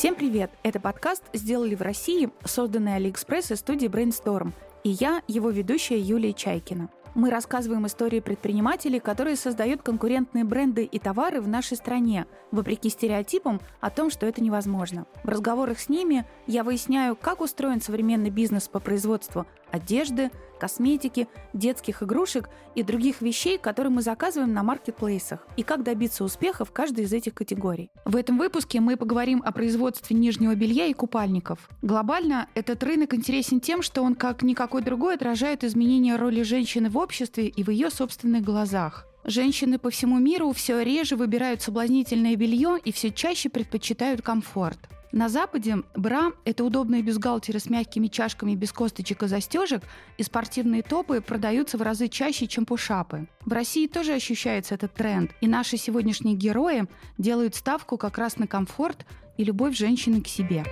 Всем привет! Это подкаст «Сделали в России», созданный Алиэкспресс и студией Brainstorm. И я, его ведущая Юлия Чайкина. Мы рассказываем истории предпринимателей, которые создают конкурентные бренды и товары в нашей стране, вопреки стереотипам о том, что это невозможно. В разговорах с ними я выясняю, как устроен современный бизнес по производству одежды, косметики, детских игрушек и других вещей, которые мы заказываем на маркетплейсах, и как добиться успеха в каждой из этих категорий. В этом выпуске мы поговорим о производстве нижнего белья и купальников. Глобально этот рынок интересен тем, что он, как никакой другой, отражает изменения роли женщины в обществе и в ее собственных глазах. Женщины по всему миру все реже выбирают соблазнительное белье и все чаще предпочитают комфорт. На Западе бра – это удобные бюстгальтеры с мягкими чашками без косточек и застежек, и спортивные топы продаются в разы чаще, чем пушапы. В России тоже ощущается этот тренд, и наши сегодняшние герои делают ставку как раз на комфорт и любовь женщины к себе.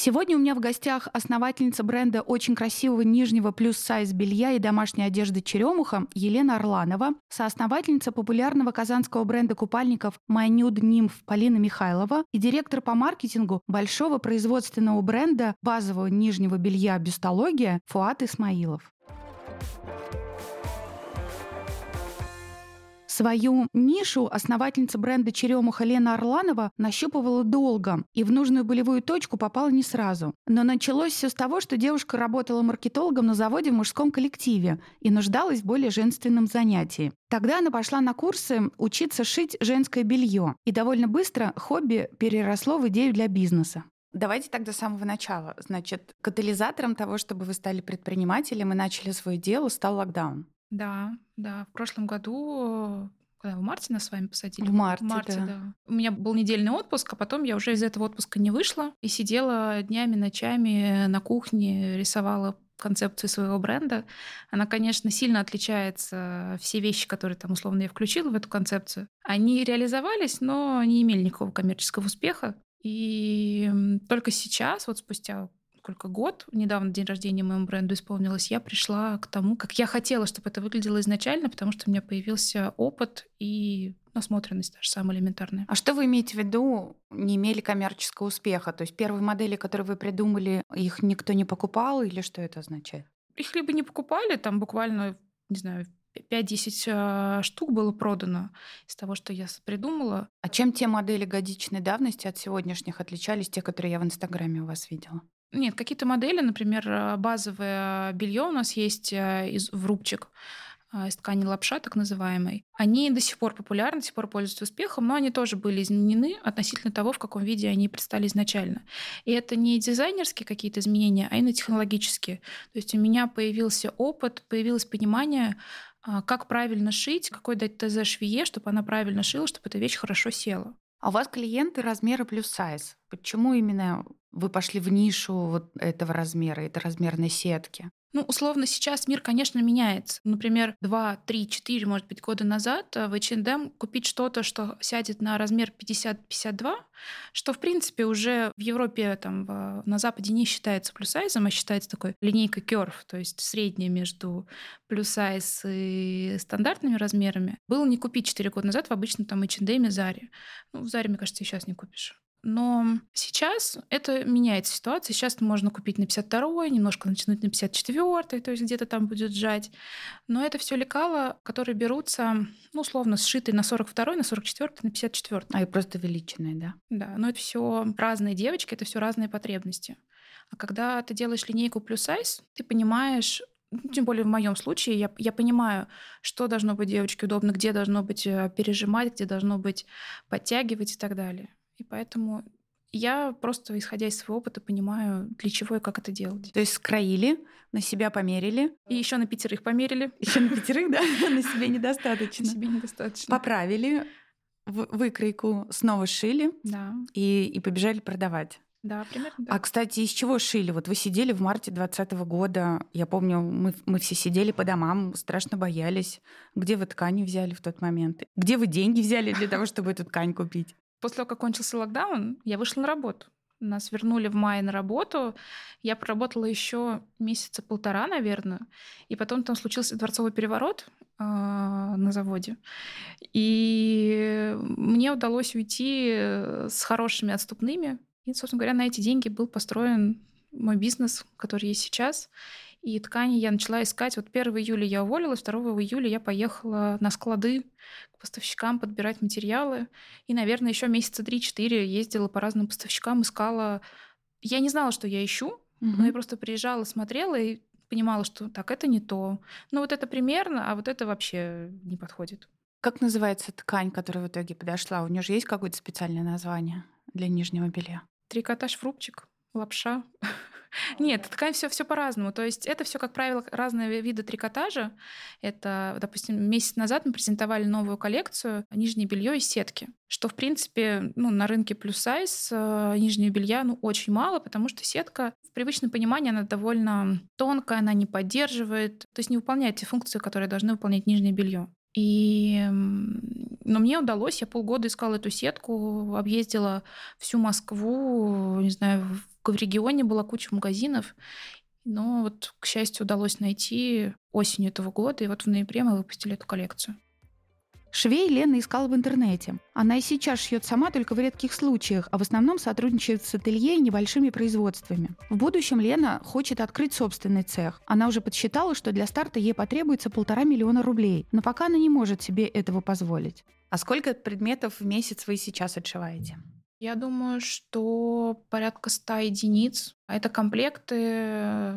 Сегодня у меня в гостях основательница бренда очень красивого нижнего плюс-сайз белья и домашней одежды «Черемуха» Елена Орланова, соосновательница популярного казанского бренда купальников «My Nude Nymph» Полина Михайлова и директор по маркетингу большого производственного бренда базового нижнего белья «Бюстология» Фуат Исмаилов. Свою нишу основательница бренда «Черемуха» Лена Орланова нащупывала долго и в нужную болевую точку попала не сразу. Но началось все с того, что девушка работала маркетологом на заводе в мужском коллективе и нуждалась в более женственном занятии. Тогда она пошла на курсы учиться шить женское белье, и довольно быстро хобби переросло в идею для бизнеса. Давайте тогда с самого начала. Значит, катализатором того, чтобы вы стали предпринимателем и начали свое дело, стал локдаун. Да, да. В прошлом году когда в марте нас с вами посадили? В марте, в марте да. да. У меня был недельный отпуск, а потом я уже из этого отпуска не вышла и сидела днями, ночами на кухне, рисовала концепцию своего бренда. Она, конечно, сильно отличается. Все вещи, которые там условно я включила в эту концепцию, они реализовались, но не имели никакого коммерческого успеха. И только сейчас, вот спустя сколько год, недавно день рождения моему бренду исполнилось, я пришла к тому, как я хотела, чтобы это выглядело изначально, потому что у меня появился опыт и насмотренность даже самая элементарная. А что вы имеете в виду, не имели коммерческого успеха? То есть первые модели, которые вы придумали, их никто не покупал или что это означает? Их либо не покупали, там буквально, не знаю, 5-10 а, штук было продано из того, что я придумала. А чем те модели годичной давности от сегодняшних отличались, те, которые я в Инстаграме у вас видела? Нет, какие-то модели, например, э, базовое белье у нас есть э, из, в рубчик э, из ткани лапша, так называемой, они до сих пор популярны, до сих пор пользуются успехом, но они тоже были изменены относительно того, в каком виде они предстали изначально. И это не дизайнерские какие-то изменения, а именно технологические. То есть у меня появился опыт, появилось понимание, как правильно шить, какой дать ТЗ швее, чтобы она правильно шила, чтобы эта вещь хорошо села. А у вас клиенты размера плюс сайз. Почему именно вы пошли в нишу вот этого размера, этой размерной сетки? Ну, условно, сейчас мир, конечно, меняется. Например, 2, 3, 4, может быть, года назад э, в H&M купить что-то, что сядет на размер 50-52, что, в принципе, уже в Европе, там, в, на Западе не считается плюс-сайзом, а считается такой линейкой curve, то есть средняя между плюс-сайз и стандартными размерами. Было не купить 4 года назад в обычном там H&M и Заре. Ну, в Заре, мне кажется, сейчас не купишь. Но сейчас это меняется ситуация. Сейчас можно купить на 52 немножко натянуть на 54 то есть где-то там будет сжать. Но это все лекала, которые берутся, ну, условно, сшитые на 42 на 44 на 54 А и просто увеличенные, да? Да, но это все разные девочки, это все разные потребности. А когда ты делаешь линейку плюс сайз, ты понимаешь, ну, тем более в моем случае, я, я понимаю, что должно быть девочке удобно, где должно быть э, пережимать, где должно быть подтягивать и так далее. И поэтому я просто, исходя из своего опыта, понимаю, для чего и как это делать. То есть скроили, на себя померили. И еще на пятерых померили. Еще на пятерых, да? На себе недостаточно. На себе недостаточно. Поправили, выкройку снова шили да. и, и побежали продавать. Да, примерно. Да. А, кстати, из чего шили? Вот вы сидели в марте 2020 года. Я помню, мы, мы все сидели по домам, страшно боялись. Где вы ткани взяли в тот момент? Где вы деньги взяли для того, чтобы эту ткань купить? После того, как кончился локдаун, я вышла на работу. Нас вернули в мае на работу. Я проработала еще месяца полтора, наверное. И потом там случился дворцовый переворот э, на заводе. И мне удалось уйти э, с хорошими отступными. И, собственно говоря, на эти деньги был построен мой бизнес, который есть сейчас. И ткани я начала искать. Вот 1 июля я уволилась, 2 июля я поехала на склады к поставщикам подбирать материалы. И, наверное, еще месяца 3-4 ездила по разным поставщикам, искала. Я не знала, что я ищу, угу. но я просто приезжала, смотрела и понимала, что так, это не то. Ну вот это примерно, а вот это вообще не подходит. Как называется ткань, которая в итоге подошла? У нее же есть какое-то специальное название для нижнего белья? Трикотаж фрупчик, лапша. Нет, ткань все, все по-разному. То есть это все, как правило, разные виды трикотажа. Это, допустим, месяц назад мы презентовали новую коллекцию нижнее белье из сетки. Что, в принципе, ну, на рынке плюс сайз э, нижнего белья ну, очень мало, потому что сетка в привычном понимании она довольно тонкая, она не поддерживает, то есть не выполняет те функции, которые должны выполнять нижнее белье. И но мне удалось, я полгода искала эту сетку, объездила всю Москву, не знаю, в регионе была куча магазинов, но вот, к счастью, удалось найти осенью этого года, и вот в ноябре мы выпустили эту коллекцию. Швей Лена искала в интернете. Она и сейчас шьет сама только в редких случаях, а в основном сотрудничает с ателье и небольшими производствами. В будущем Лена хочет открыть собственный цех. Она уже подсчитала, что для старта ей потребуется полтора миллиона рублей, но пока она не может себе этого позволить. А сколько предметов в месяц вы сейчас отшиваете? Я думаю, что порядка 100 единиц. Это комплекты,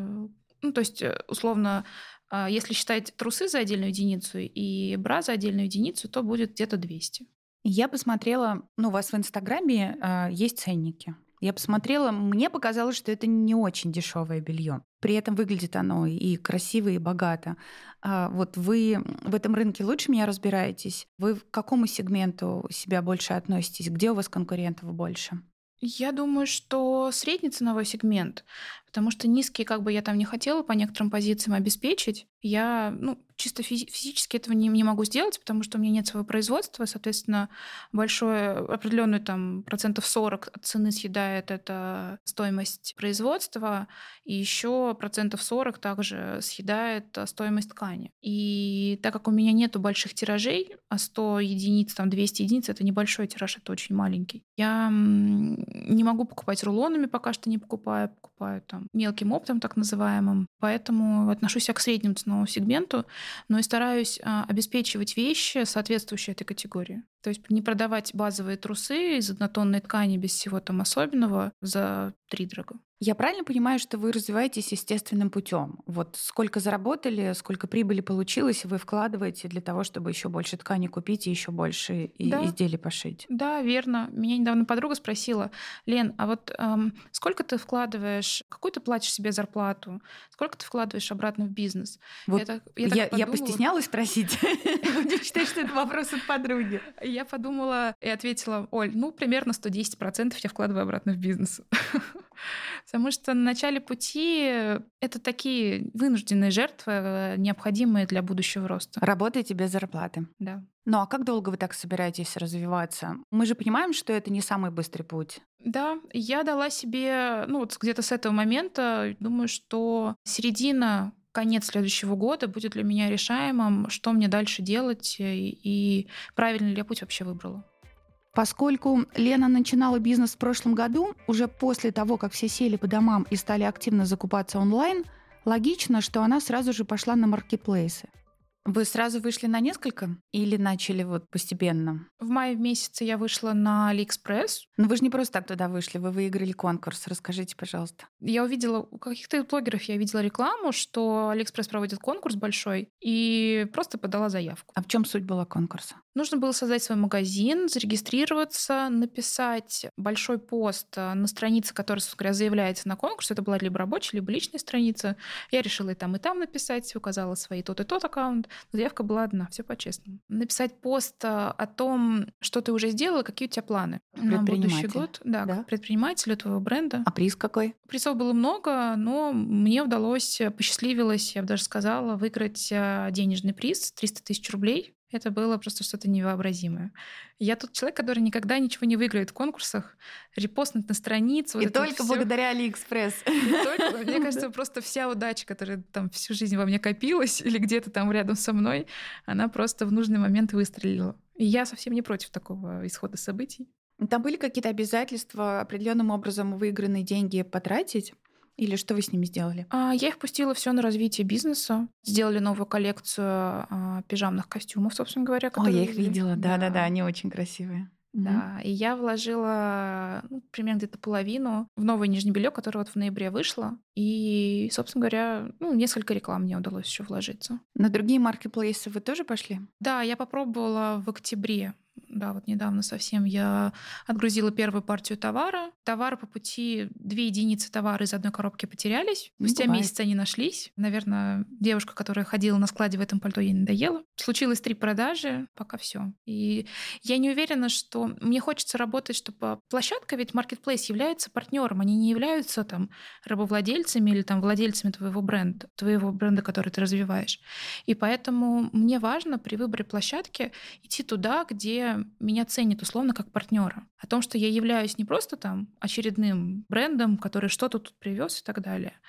ну, то есть, э, условно, а, если считать трусы за отдельную единицу и бра за отдельную единицу, то будет где-то 200. Я посмотрела, ну, у вас в Инстаграме э, есть ценники. Я посмотрела, мне показалось, что это не очень дешевое белье. При этом выглядит оно и красиво, и богато. А вот вы в этом рынке лучше меня разбираетесь? Вы к какому сегменту себя больше относитесь? Где у вас конкурентов больше? Я думаю, что средний ценовой сегмент, потому что низкие как бы я там не хотела по некоторым позициям обеспечить. Я, ну, чисто физи- физически этого не, не могу сделать, потому что у меня нет своего производства, соответственно, большое, определенную там процентов 40 от цены съедает это стоимость производства, и еще процентов 40 также съедает а, стоимость ткани. И так как у меня нету больших тиражей, а 100 единиц, там 200 единиц, это небольшой тираж, это очень маленький, я не могу покупать рулонами, пока что не покупаю, покупаю там мелким оптом, так называемым, поэтому отношусь я к среднему ценовому сегменту, но и стараюсь а, обеспечивать вещи, соответствующие этой категории. То есть не продавать базовые трусы из однотонной ткани без всего там особенного за три дорого. Я правильно понимаю, что вы развиваетесь естественным путем? Вот сколько заработали, сколько прибыли получилось, вы вкладываете для того, чтобы еще больше ткани купить и еще больше да. изделий пошить? Да, верно. Меня недавно подруга спросила, Лен, а вот эм, сколько ты вкладываешь, какую ты платишь себе зарплату, сколько ты вкладываешь обратно в бизнес? Вот я, так, я, я, я постеснялась спросить. Будем считать, что это вопрос от подруги. Я подумала и ответила, Оль, ну примерно 110% я вкладываю обратно в бизнес. Потому что на начале пути это такие вынужденные жертвы, необходимые для будущего роста. Работаете без зарплаты. Да. Ну а как долго вы так собираетесь развиваться? Мы же понимаем, что это не самый быстрый путь. Да, я дала себе, ну вот где-то с этого момента, думаю, что середина конец следующего года будет для меня решаемым, что мне дальше делать и, и правильный ли я путь вообще выбрала. Поскольку Лена начинала бизнес в прошлом году, уже после того, как все сели по домам и стали активно закупаться онлайн, логично, что она сразу же пошла на маркетплейсы. Вы сразу вышли на несколько или начали вот постепенно? В мае месяце я вышла на Алиэкспресс. Но вы же не просто так туда вышли, вы выиграли конкурс. Расскажите, пожалуйста. Я увидела у каких-то блогеров, я видела рекламу, что Алиэкспресс проводит конкурс большой, и просто подала заявку. А в чем суть была конкурса? Нужно было создать свой магазин, зарегистрироваться, написать большой пост э, на странице, которая, собственно заявляется на конкурс. Это была либо рабочая, либо личная страница. Я решила и там, и там написать, указала свои тот и тот аккаунт. Заявка была одна, все по-честному. Написать пост э, о том, что ты уже сделала, какие у тебя планы на будущий год. Да, да? предпринимателю твоего бренда. А приз какой? Призов было много, но мне удалось, посчастливилось, я бы даже сказала, выиграть э, денежный приз 300 тысяч рублей Это было просто что-то невообразимое. Я тот человек, который никогда ничего не выиграет в конкурсах, репостнуть на страницу. И вот только благодаря Алиэкспресс. Мне кажется, просто вся удача, которая там всю жизнь во мне копилась или где-то там рядом со мной, она просто в нужный момент выстрелила. И я совсем не против такого исхода событий. Там были какие-то обязательства определенным образом выигранные деньги потратить? Или что вы с ними сделали? А, я их пустила все на развитие бизнеса. Сделали новую коллекцию а, пижамных костюмов, собственно говоря. О, я их видела, да-да-да, они очень красивые. Да, и я вложила ну, примерно где-то половину в новое нижнее белье, которое вот в ноябре вышло. И, собственно говоря, ну, несколько реклам мне удалось еще вложиться. На другие маркетплейсы вы тоже пошли? Да, я попробовала в октябре да, вот недавно совсем я отгрузила первую партию товара. Товары по пути, две единицы товара из одной коробки потерялись. Ну, Спустя Бывает. месяц они нашлись. Наверное, девушка, которая ходила на складе в этом пальто, ей надоело. Случилось три продажи, пока все. И я не уверена, что мне хочется работать, чтобы площадка, ведь Marketplace является партнером, они не являются там рабовладельцами или там владельцами твоего бренда, твоего бренда, который ты развиваешь. И поэтому мне важно при выборе площадки идти туда, где меня ценят условно как партнера. О том, что я являюсь не просто там очередным брендом, который что-то тут привез и так далее,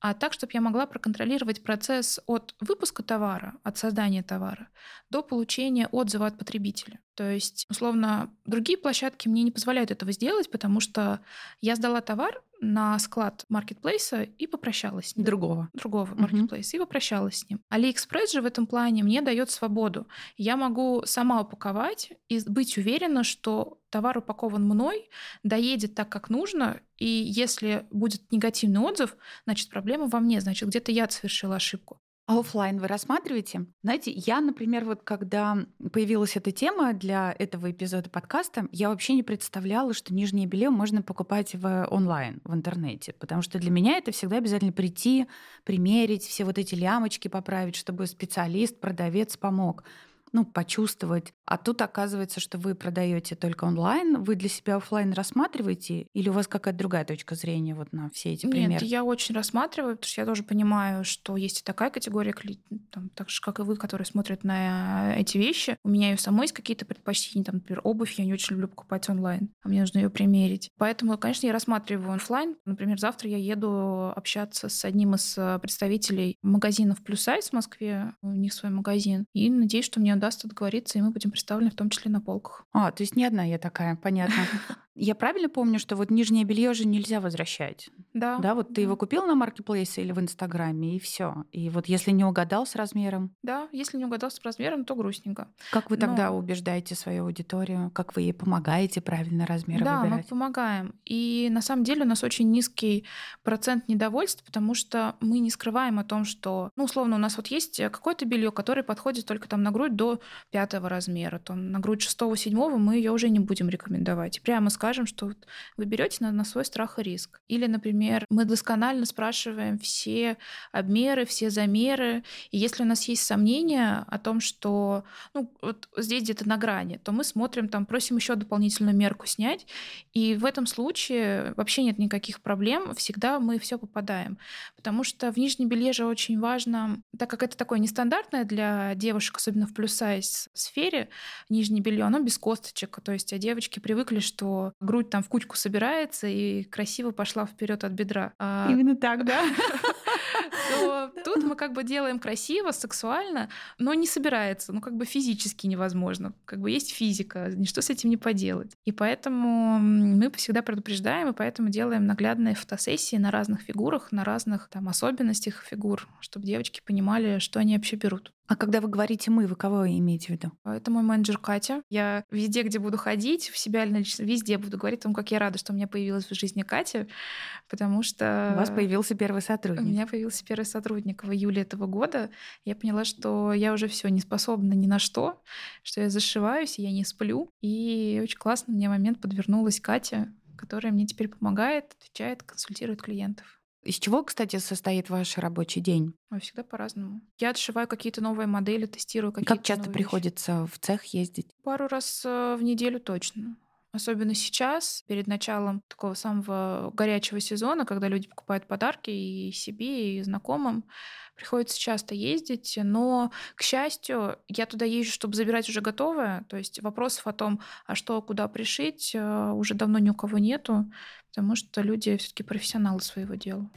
а так, чтобы я могла проконтролировать процесс от выпуска товара, от создания товара, до получения отзыва от потребителя. То есть, условно, другие площадки мне не позволяют этого сделать, потому что я сдала товар на склад маркетплейса и попрощалась с ним. Другого. Другого маркетплейса uh-huh. и попрощалась с ним. Алиэкспресс же в этом плане мне дает свободу. Я могу сама упаковать и быть уверена, что товар упакован мной, доедет так, как нужно, и если будет негативный отзыв, значит, проблема во мне, значит, где-то я совершила ошибку. А офлайн вы рассматриваете? Знаете, я, например, вот когда появилась эта тема для этого эпизода подкаста, я вообще не представляла, что нижнее белье можно покупать в онлайн, в интернете, потому что для меня это всегда обязательно прийти, примерить, все вот эти лямочки поправить, чтобы специалист, продавец помог ну, почувствовать. А тут оказывается, что вы продаете только онлайн. Вы для себя офлайн рассматриваете? Или у вас какая-то другая точка зрения вот на все эти примеры? Нет, я очень рассматриваю, потому что я тоже понимаю, что есть и такая категория, там, так же, как и вы, которые смотрят на эти вещи. У меня и у самой есть какие-то предпочтения, там, например, обувь я не очень люблю покупать онлайн, а мне нужно ее примерить. Поэтому, конечно, я рассматриваю офлайн. Например, завтра я еду общаться с одним из э, представителей магазинов Плюс Сайз в Москве, у них свой магазин, и надеюсь, что мне даст договориться, и мы будем представлены в том числе на полках. А, то есть не одна я такая, понятно. Я правильно помню, что вот нижнее белье же нельзя возвращать? Да. Да, вот ты его купил на маркетплейсе или в Инстаграме, и все. И вот если не угадал с размером? Да, если не угадал с размером, то грустненько. Как вы тогда Но... убеждаете свою аудиторию? Как вы ей помогаете правильно размеры да, выбирать? Да, мы помогаем. И на самом деле у нас очень низкий процент недовольств, потому что мы не скрываем о том, что, ну, условно, у нас вот есть какое-то белье, которое подходит только там на грудь до пятого размера, то на грудь шестого, седьмого мы ее уже не будем рекомендовать. Прямо скажем, скажем, что вы берете на, на свой страх и риск. Или, например, мы досконально спрашиваем все обмеры, все замеры. И если у нас есть сомнения о том, что ну, вот здесь где-то на грани, то мы смотрим, там, просим еще дополнительную мерку снять. И в этом случае вообще нет никаких проблем, всегда мы все попадаем. Потому что в нижнем белье же очень важно, так как это такое нестандартное для девушек, особенно в плюс-сайз сфере, нижнее белье, оно без косточек. То есть а девочки привыкли, что грудь там в кучку собирается и красиво пошла вперед от бедра. А... Именно так, да? То тут мы как бы делаем красиво, сексуально, но не собирается, ну как бы физически невозможно. Как бы есть физика, ничто с этим не поделать. И поэтому мы всегда предупреждаем, и поэтому делаем наглядные фотосессии на разных фигурах, на разных там особенностях фигур, чтобы девочки понимали, что они вообще берут. А когда вы говорите «мы», вы кого имеете в виду? А, это мой менеджер Катя. Я везде, где буду ходить, в себя лично, везде буду говорить о том, как я рада, что у меня появилась в жизни Катя, потому что... У вас появился первый сотрудник. У меня появился первый сотрудник в июле этого года. Я поняла, что я уже все не способна ни на что, что я зашиваюсь, я не сплю. И очень классно мне момент подвернулась Катя, которая мне теперь помогает, отвечает, консультирует клиентов. Из чего, кстати, состоит ваш рабочий день? Ой, всегда по-разному. Я отшиваю какие-то новые модели, тестирую какие-то Как часто приходится вещи. в цех ездить? Пару раз э, в неделю точно. Особенно сейчас, перед началом такого самого горячего сезона, когда люди покупают подарки и себе, и знакомым. Приходится часто ездить, но, к счастью, я туда езжу, чтобы забирать уже готовое. То есть вопросов о том, а что, куда пришить, э, уже давно ни у кого нету, потому что люди все-таки профессионалы своего дела.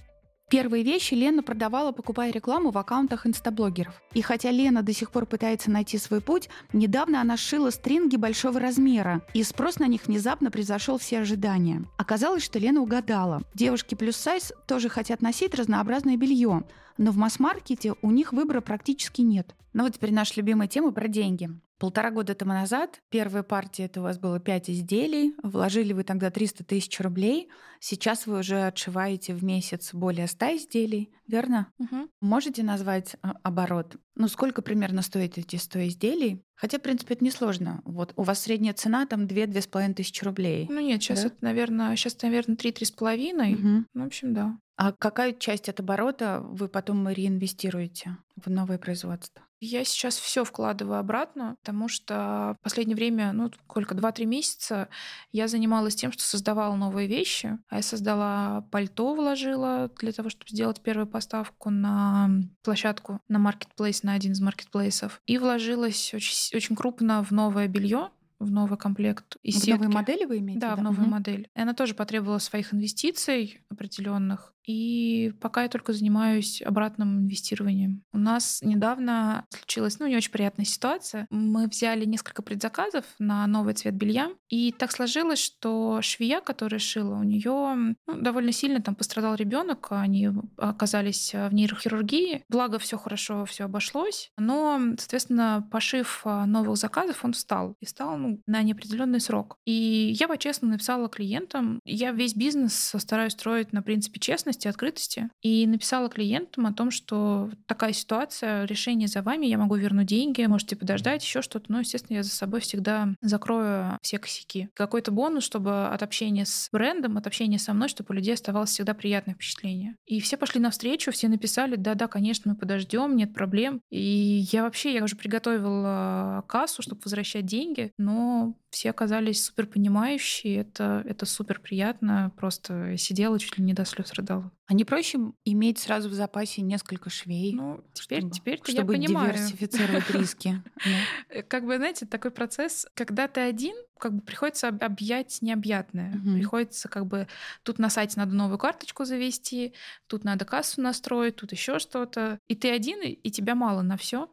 Первые вещи Лена продавала, покупая рекламу в аккаунтах инстаблогеров. И хотя Лена до сих пор пытается найти свой путь, недавно она шила стринги большого размера, и спрос на них внезапно превзошел все ожидания. Оказалось, что Лена угадала. Девушки плюс сайз тоже хотят носить разнообразное белье, но в масс-маркете у них выбора практически нет. Ну вот теперь наша любимая тема про деньги. Полтора года тому назад первая партия это у вас было 5 изделий, вложили вы тогда 300 тысяч рублей, сейчас вы уже отшиваете в месяц более 100 изделий, верно? Угу. Можете назвать а, оборот? Ну, сколько примерно стоит эти 100 изделий? Хотя, в принципе, это несложно. Вот у вас средняя цена там 2-2,5 тысячи рублей. Ну нет, сейчас да? это, наверное, сейчас, наверное, 3-3,5. Угу. Ну, в общем, да. А какая часть от оборота вы потом реинвестируете в новое производство? Я сейчас все вкладываю обратно, потому что в последнее время, ну, сколько, 2-3 месяца я занималась тем, что создавала новые вещи. А я создала пальто, вложила для того, чтобы сделать первую поставку на площадку, на маркетплейс, на один из маркетплейсов. И вложилась очень, очень крупно в новое белье, в новый комплект из в сетки. новые модели вы имеете? Да, да? в новую угу. модель. И она тоже потребовала своих инвестиций определенных. И пока я только занимаюсь обратным инвестированием. У нас недавно случилась, ну, не очень приятная ситуация. Мы взяли несколько предзаказов на новый цвет белья, и так сложилось, что швея, которая шила, у нее ну, довольно сильно там пострадал ребенок, они оказались в нейрохирургии. Благо, все хорошо, все обошлось. Но, соответственно, пошив а, новых заказов, он встал. И встал ну, на неопределенный срок. И я по-честному написала клиентам, я весь бизнес стараюсь строить на принципе честности, честности, открытости. И написала клиентам о том, что такая ситуация, решение за вами, я могу вернуть деньги, можете подождать, еще что-то. Но, естественно, я за собой всегда закрою все косяки. Какой-то бонус, чтобы от общения с брендом, от общения со мной, чтобы у людей оставалось всегда приятное впечатление. И все пошли навстречу, все написали, да-да, конечно, мы подождем, нет проблем. И я вообще, я уже приготовила кассу, чтобы возвращать деньги, но все оказались супер понимающие, это, это супер приятно, просто сидела чуть ли не до слез рыдала. А не проще иметь сразу в запасе несколько швей? Ну, теперь, чтобы, теперь чтобы я понимаю. диверсифицировать риски. Э, как бы, знаете, такой процесс, когда ты один, как бы приходится объять необъятное. Приходится как бы тут на сайте надо новую карточку завести, тут надо кассу настроить, тут еще что-то. И ты один, и тебя мало на все.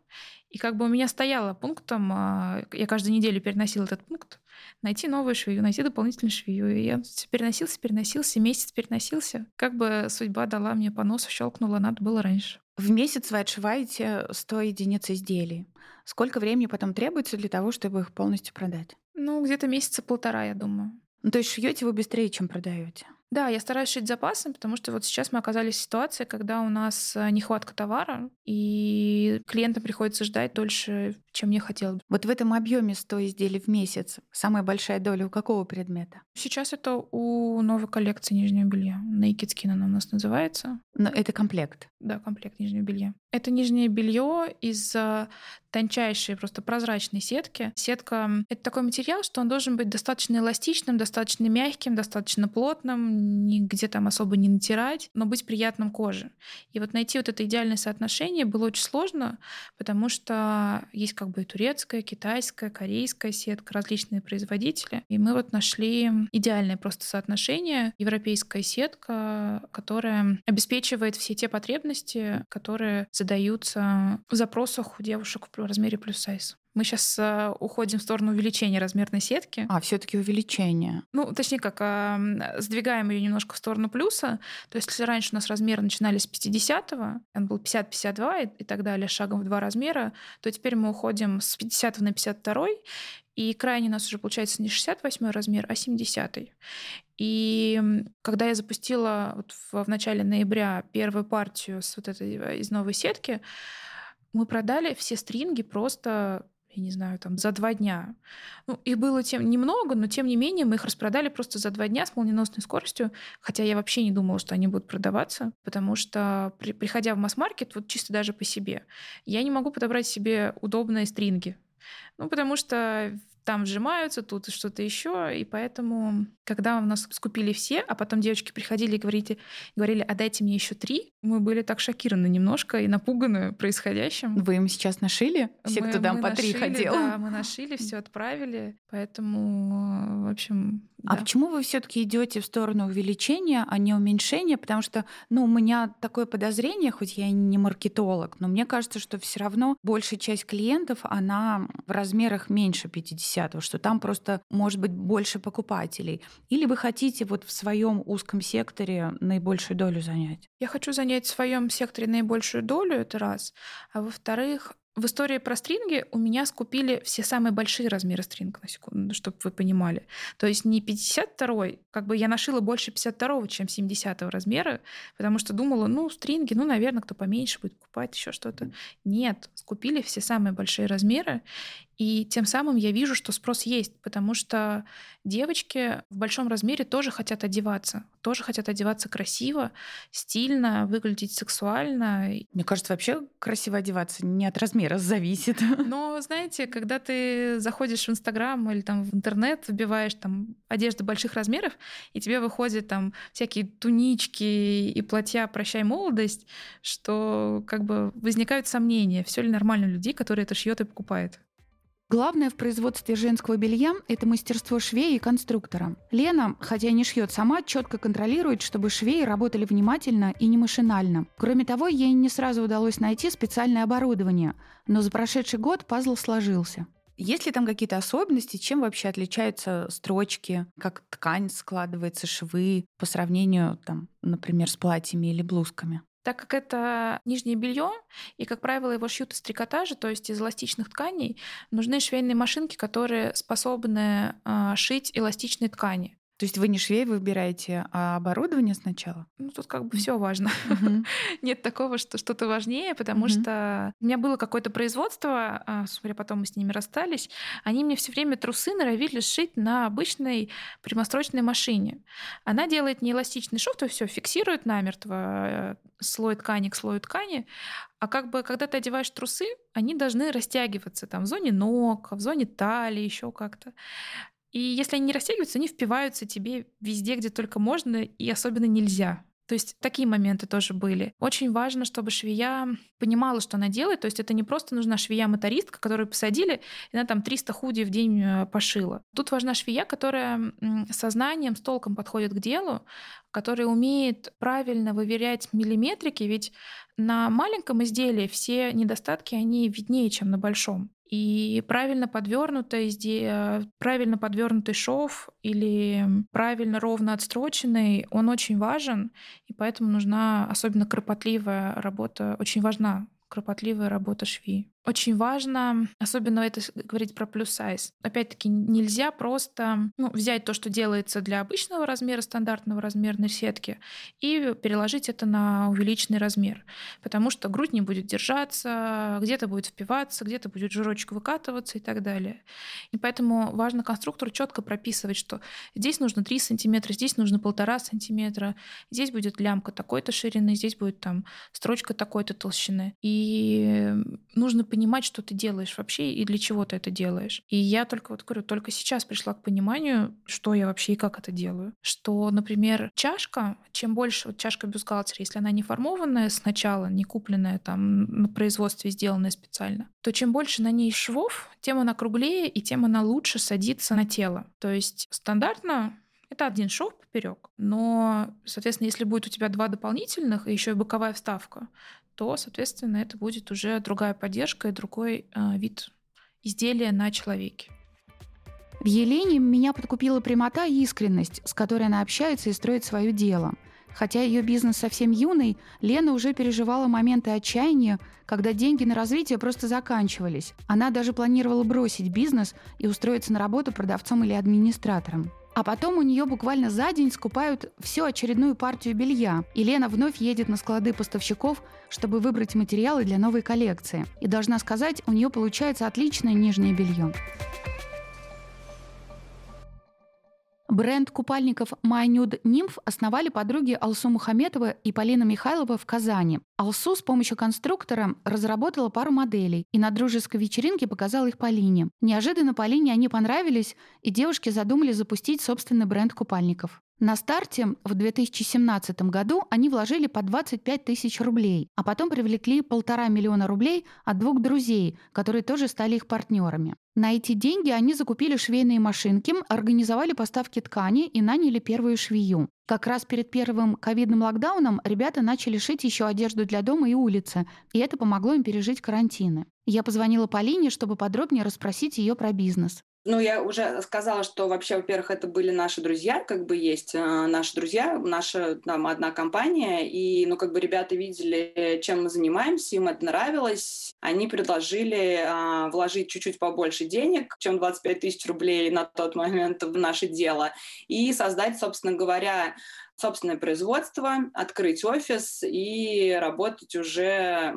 И как бы у меня стояло пунктом, а, я каждую неделю переносила этот пункт, найти новую швею, найти дополнительную швею. И я переносился, переносился, месяц переносился. Как бы судьба дала мне по носу, щелкнула, надо было раньше. В месяц вы отшиваете 100 единиц изделий. Сколько времени потом требуется для того, чтобы их полностью продать? Ну, где-то месяца полтора, я думаю. Ну, то есть шьете вы быстрее, чем продаете? Да, я стараюсь шить запасом, потому что вот сейчас мы оказались в ситуации, когда у нас э, нехватка товара, и клиентам приходится ждать дольше, чем мне хотелось. Вот в этом объеме 100 изделий в месяц самая большая доля у какого предмета? Сейчас это у новой коллекции нижнего белья. Naked Skin она у нас называется. Но это комплект? Да, комплект нижнего белья. Это нижнее белье из э, тончайшей, просто прозрачной сетки. Сетка — это такой материал, что он должен быть достаточно эластичным, достаточно мягким, достаточно плотным, нигде там особо не натирать, но быть приятным коже. И вот найти вот это идеальное соотношение было очень сложно, потому что есть как бы и турецкая, китайская, корейская сетка, различные производители. И мы вот нашли идеальное просто соотношение. Европейская сетка, которая обеспечивает все те потребности, которые задаются в запросах у девушек в размере плюс сайз. Мы сейчас э, уходим в сторону увеличения размерной сетки. А, все-таки увеличение. Ну, точнее как, э, сдвигаем ее немножко в сторону плюса. То есть, если раньше у нас размеры начинались с 50-го, он был 50-52 и, и так далее, шагом в два размера, то теперь мы уходим с 50 на 52 и крайне у нас уже получается не 68 размер, а 70. -й. И когда я запустила вот в, в начале ноября первую партию с вот этой э, из новой сетки, мы продали все стринги просто я не знаю, там, за два дня. Ну, их было тем немного, но тем не менее мы их распродали просто за два дня с молниеносной скоростью, хотя я вообще не думала, что они будут продаваться, потому что, при, приходя в масс-маркет, вот чисто даже по себе, я не могу подобрать себе удобные стринги. Ну, потому что там сжимаются, тут что-то еще. И поэтому, когда у нас скупили все, а потом девочки приходили и говорили, говорили, а дайте мне еще три, мы были так шокированы немножко и напуганы происходящим. Вы им сейчас нашили? Все, мы, кто там по нашили, три ходил? Да, мы нашили, все отправили. Поэтому, в общем, а почему вы все-таки идете в сторону увеличения, а не уменьшения? Потому что, ну, у меня такое подозрение, хоть я и не маркетолог, но мне кажется, что все равно большая часть клиентов, она в размерах меньше 50, что там просто может быть больше покупателей. Или вы хотите вот в своем узком секторе наибольшую долю занять? Я хочу занять в своем секторе наибольшую долю, это раз. А во-вторых, в истории про стринги у меня скупили все самые большие размеры стринг, на секунду, чтобы вы понимали. То есть не 52-й, как бы я нашила больше 52-го, чем 70-го размера, потому что думала, ну, стринги, ну, наверное, кто поменьше будет покупать, еще что-то. Нет, скупили все самые большие размеры, и тем самым я вижу, что спрос есть, потому что девочки в большом размере тоже хотят одеваться, тоже хотят одеваться красиво, стильно, выглядеть сексуально. Мне кажется, вообще красиво одеваться не от размера зависит. Но, знаете, когда ты заходишь в Инстаграм или там в интернет, вбиваешь там одежду больших размеров, и тебе выходят там всякие тунички и платья «Прощай, молодость», что как бы возникают сомнения, все ли нормально у людей, которые это шьет и покупают. Главное в производстве женского белья – это мастерство швея и конструктора. Лена, хотя и не шьет сама, четко контролирует, чтобы швеи работали внимательно и не машинально. Кроме того, ей не сразу удалось найти специальное оборудование, но за прошедший год пазл сложился. Есть ли там какие-то особенности, чем вообще отличаются строчки, как ткань складывается, швы по сравнению, там, например, с платьями или блузками? Так как это нижнее белье, и, как правило, его шьют из трикотажа, то есть из эластичных тканей, нужны швейные машинки, которые способны э, шить эластичные ткани. То есть вы не швей выбираете, а оборудование сначала? Ну, тут как бы все важно. Uh-huh. Нет такого, что что-то важнее, потому uh-huh. что у меня было какое-то производство, а, смотря потом мы с ними расстались, они мне все время трусы норовили сшить на обычной прямострочной машине. Она делает не эластичный шов, то есть все фиксирует намертво э, слой ткани к слою ткани, а как бы, когда ты одеваешь трусы, они должны растягиваться там в зоне ног, в зоне талии, еще как-то. И если они не растягиваются, они впиваются тебе везде, где только можно, и особенно нельзя. То есть такие моменты тоже были. Очень важно, чтобы швея понимала, что она делает. То есть это не просто нужна швея-мотористка, которую посадили, и она там 300 худи в день э, пошила. Тут важна швея, которая сознанием, с толком подходит к делу, которая умеет правильно выверять миллиметрики, ведь на маленьком изделии все недостатки, они виднее, чем на большом. И правильно подвернутый, правильно подвернутый шов или правильно ровно отстроченный, он очень важен, и поэтому нужна особенно кропотливая работа, очень важна кропотливая работа шви. Очень важно, особенно это говорить про плюс сайз. Опять-таки, нельзя просто ну, взять то, что делается для обычного размера, стандартного размерной сетки, и переложить это на увеличенный размер. Потому что грудь не будет держаться, где-то будет впиваться, где-то будет жирочек выкатываться и так далее. И поэтому важно конструктору четко прописывать, что здесь нужно 3 сантиметра, здесь нужно полтора сантиметра, здесь будет лямка такой-то ширины, здесь будет там строчка такой-то толщины. И нужно понимать, понимать, что ты делаешь вообще и для чего ты это делаешь. И я только вот говорю, только сейчас пришла к пониманию, что я вообще и как это делаю. Что, например, чашка, чем больше вот чашка бюстгальтера, если она не формованная сначала, не купленная там на производстве, сделанная специально, то чем больше на ней швов, тем она круглее и тем она лучше садится на тело. То есть стандартно это один шов поперек. Но, соответственно, если будет у тебя два дополнительных и еще и боковая вставка, то, соответственно, это будет уже другая поддержка и другой э, вид изделия на человеке. В Елене меня подкупила прямота и искренность, с которой она общается и строит свое дело. Хотя ее бизнес совсем юный, Лена уже переживала моменты отчаяния, когда деньги на развитие просто заканчивались. Она даже планировала бросить бизнес и устроиться на работу продавцом или администратором. А потом у нее буквально за день скупают всю очередную партию белья. И Лена вновь едет на склады поставщиков, чтобы выбрать материалы для новой коллекции. И должна сказать, у нее получается отличное нижнее белье. Бренд купальников My Nude Nymph основали подруги Алсу Мухаметова и Полина Михайлова в Казани. Алсу с помощью конструктора разработала пару моделей и на дружеской вечеринке показала их Полине. Неожиданно Полине они понравились, и девушки задумали запустить собственный бренд купальников. На старте в 2017 году они вложили по 25 тысяч рублей, а потом привлекли полтора миллиона рублей от двух друзей, которые тоже стали их партнерами. На эти деньги они закупили швейные машинки, организовали поставки ткани и наняли первую швею. Как раз перед первым ковидным локдауном ребята начали шить еще одежду для дома и улицы, и это помогло им пережить карантины. Я позвонила Полине, чтобы подробнее расспросить ее про бизнес. Ну, я уже сказала, что вообще, во-первых, это были наши друзья, как бы есть э, наши друзья, наша там одна компания, и, ну, как бы ребята видели, чем мы занимаемся, им это нравилось. Они предложили а, вложить чуть-чуть побольше денег, чем 25 тысяч рублей на тот момент в наше дело, и создать, собственно говоря, собственное производство, открыть офис и работать уже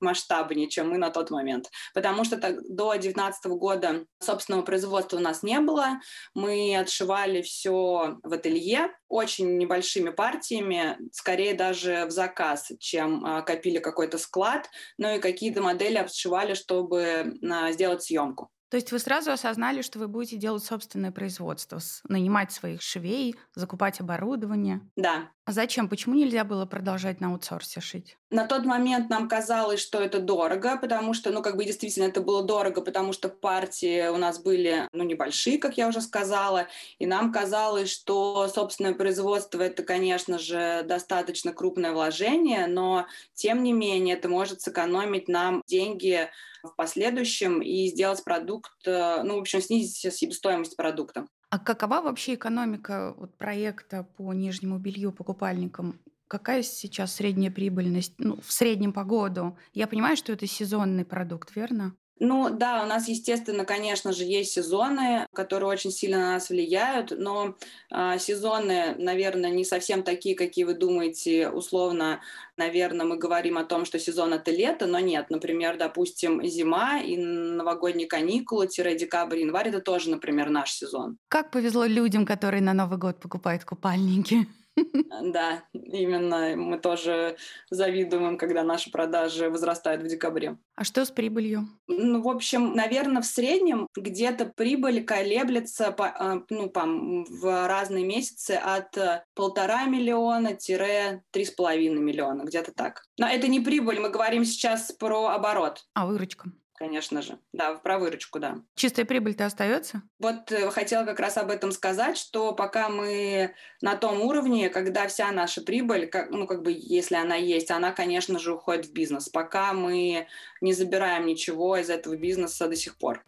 масштабнее, чем мы на тот момент. Потому что так, до 2019 года собственного производства у нас не было. Мы отшивали все в ателье очень небольшими партиями, скорее даже в заказ, чем а, копили какой-то склад, ну и какие-то модели обшивали, чтобы а, сделать съемку. То есть вы сразу осознали, что вы будете делать собственное производство, нанимать своих швей, закупать оборудование? Да. А зачем? Почему нельзя было продолжать на аутсорсе шить? На тот момент нам казалось, что это дорого, потому что, ну, как бы действительно это было дорого, потому что партии у нас были, ну, небольшие, как я уже сказала, и нам казалось, что собственное производство это, конечно же, достаточно крупное вложение, но, тем не менее, это может сэкономить нам деньги в последующем и сделать продукт, э, ну, в общем, снизить себестоимость продукта. А какова вообще экономика вот, проекта по нижнему белью, по купальникам? Какая сейчас средняя прибыльность ну, в среднем по году? Я понимаю, что это сезонный продукт, верно? Ну да, у нас, естественно, конечно же, есть сезоны, которые очень сильно на нас влияют, но э, сезоны, наверное, не совсем такие, какие вы думаете, условно, наверное, мы говорим о том, что сезон это лето, но нет, например, допустим, зима и новогодние каникулы-декабрь, январь это тоже, например, наш сезон. Как повезло людям, которые на Новый год покупают купальники? Да, именно мы тоже завидуем, когда наши продажи возрастают в декабре. А что с прибылью? Ну, в общем, наверное, в среднем где-то прибыль колеблется по, а, ну, по, в разные месяцы от полтора миллиона-три с половиной миллиона, где-то так. Но это не прибыль, мы говорим сейчас про оборот. А выручка? Конечно же. Да, про выручку, да. Чистая прибыль-то остается? Вот э, хотела как раз об этом сказать, что пока мы на том уровне, когда вся наша прибыль, как, ну, как бы, если она есть, она, конечно же, уходит в бизнес. Пока мы не забираем ничего из этого бизнеса до сих пор.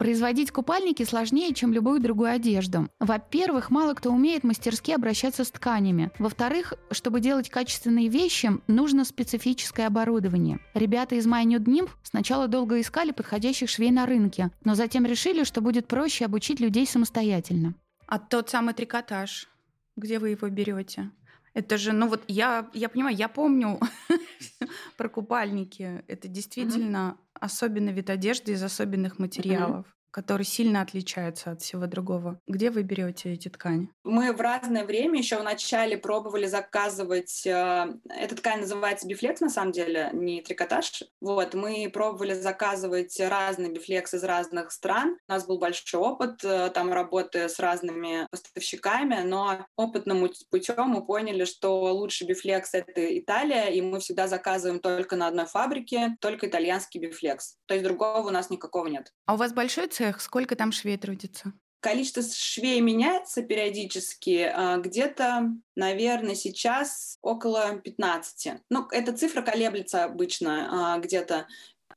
Производить купальники сложнее, чем любую другую одежду. Во-первых, мало кто умеет мастерски обращаться с тканями. Во-вторых, чтобы делать качественные вещи, нужно специфическое оборудование. Ребята из My New Nymph сначала долго искали подходящих швей на рынке, но затем решили, что будет проще обучить людей самостоятельно. А тот самый трикотаж, где вы его берете? Это же, ну вот я, я понимаю, я помню про купальники. Это действительно особенный вид одежды из особенных материалов который сильно отличается от всего другого. Где вы берете эти ткани? Мы в разное время еще в начале пробовали заказывать. Э, эта ткань называется бифлекс, на самом деле, не трикотаж. Вот, мы пробовали заказывать разный бифлекс из разных стран. У нас был большой опыт э, там работы с разными поставщиками, но опытным путем мы поняли, что лучший бифлекс — это Италия, и мы всегда заказываем только на одной фабрике, только итальянский бифлекс. То есть другого у нас никакого нет. А у вас большой цех, сколько там швей трудится? Количество швей меняется периодически. А, где-то, наверное, сейчас около 15. Ну, эта цифра колеблется обычно а, где-то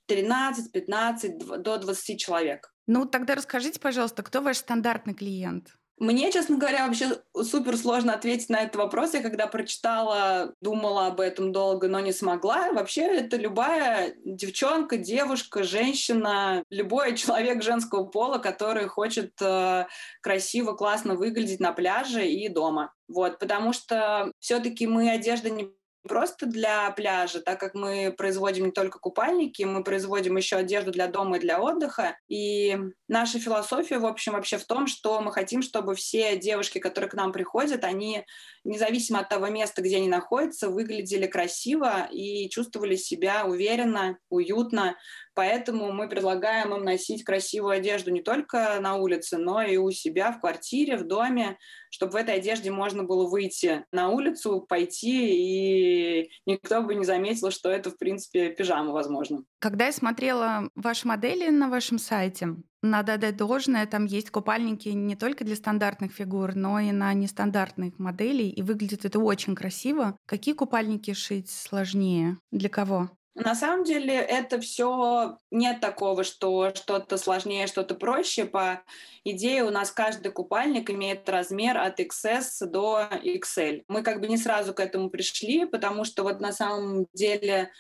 13-15 до 20 человек. Ну, тогда расскажите, пожалуйста, кто ваш стандартный клиент? Мне, честно говоря, вообще супер сложно ответить на этот вопрос. Я когда прочитала, думала об этом долго, но не смогла. Вообще это любая девчонка, девушка, женщина, любой человек женского пола, который хочет э, красиво, классно выглядеть на пляже и дома. Вот, потому что все-таки мы одежда не просто для пляжа, так как мы производим не только купальники, мы производим еще одежду для дома и для отдыха. И наша философия, в общем, вообще в том, что мы хотим, чтобы все девушки, которые к нам приходят, они, независимо от того места, где они находятся, выглядели красиво и чувствовали себя уверенно, уютно. Поэтому мы предлагаем им носить красивую одежду не только на улице, но и у себя в квартире, в доме, чтобы в этой одежде можно было выйти на улицу, пойти, и никто бы не заметил, что это, в принципе, пижама, возможно. Когда я смотрела ваши модели на вашем сайте, надо отдать должное, там есть купальники не только для стандартных фигур, но и на нестандартных моделей, и выглядит это очень красиво. Какие купальники шить сложнее? Для кого? На самом деле это все нет такого, что что-то сложнее, что-то проще. По идее у нас каждый купальник имеет размер от XS до XL. Мы как бы не сразу к этому пришли, потому что вот на самом деле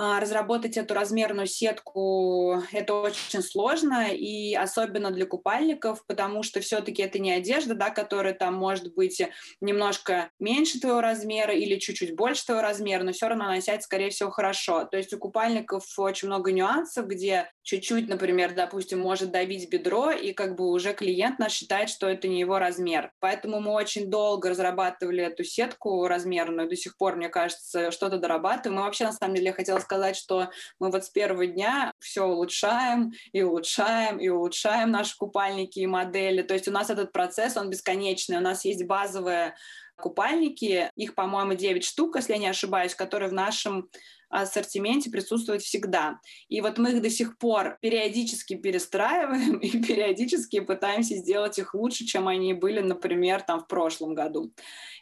разработать эту размерную сетку это очень сложно, и особенно для купальников, потому что все-таки это не одежда, да, которая там может быть немножко меньше твоего размера или чуть-чуть больше твоего размера, но все равно носить, скорее всего, хорошо. То есть у купальников очень много нюансов, где чуть-чуть, например, допустим, может давить бедро, и как бы уже клиент наш считает, что это не его размер. Поэтому мы очень долго разрабатывали эту сетку размерную, до сих пор, мне кажется, что-то дорабатываем. Мы вообще, на самом деле, хотела сказать, что мы вот с первого дня все улучшаем и улучшаем и улучшаем наши купальники и модели. То есть у нас этот процесс, он бесконечный. У нас есть базовые купальники, их, по-моему, 9 штук, если я не ошибаюсь, которые в нашем ассортименте присутствуют всегда. И вот мы их до сих пор периодически перестраиваем и периодически пытаемся сделать их лучше, чем они были, например, там в прошлом году.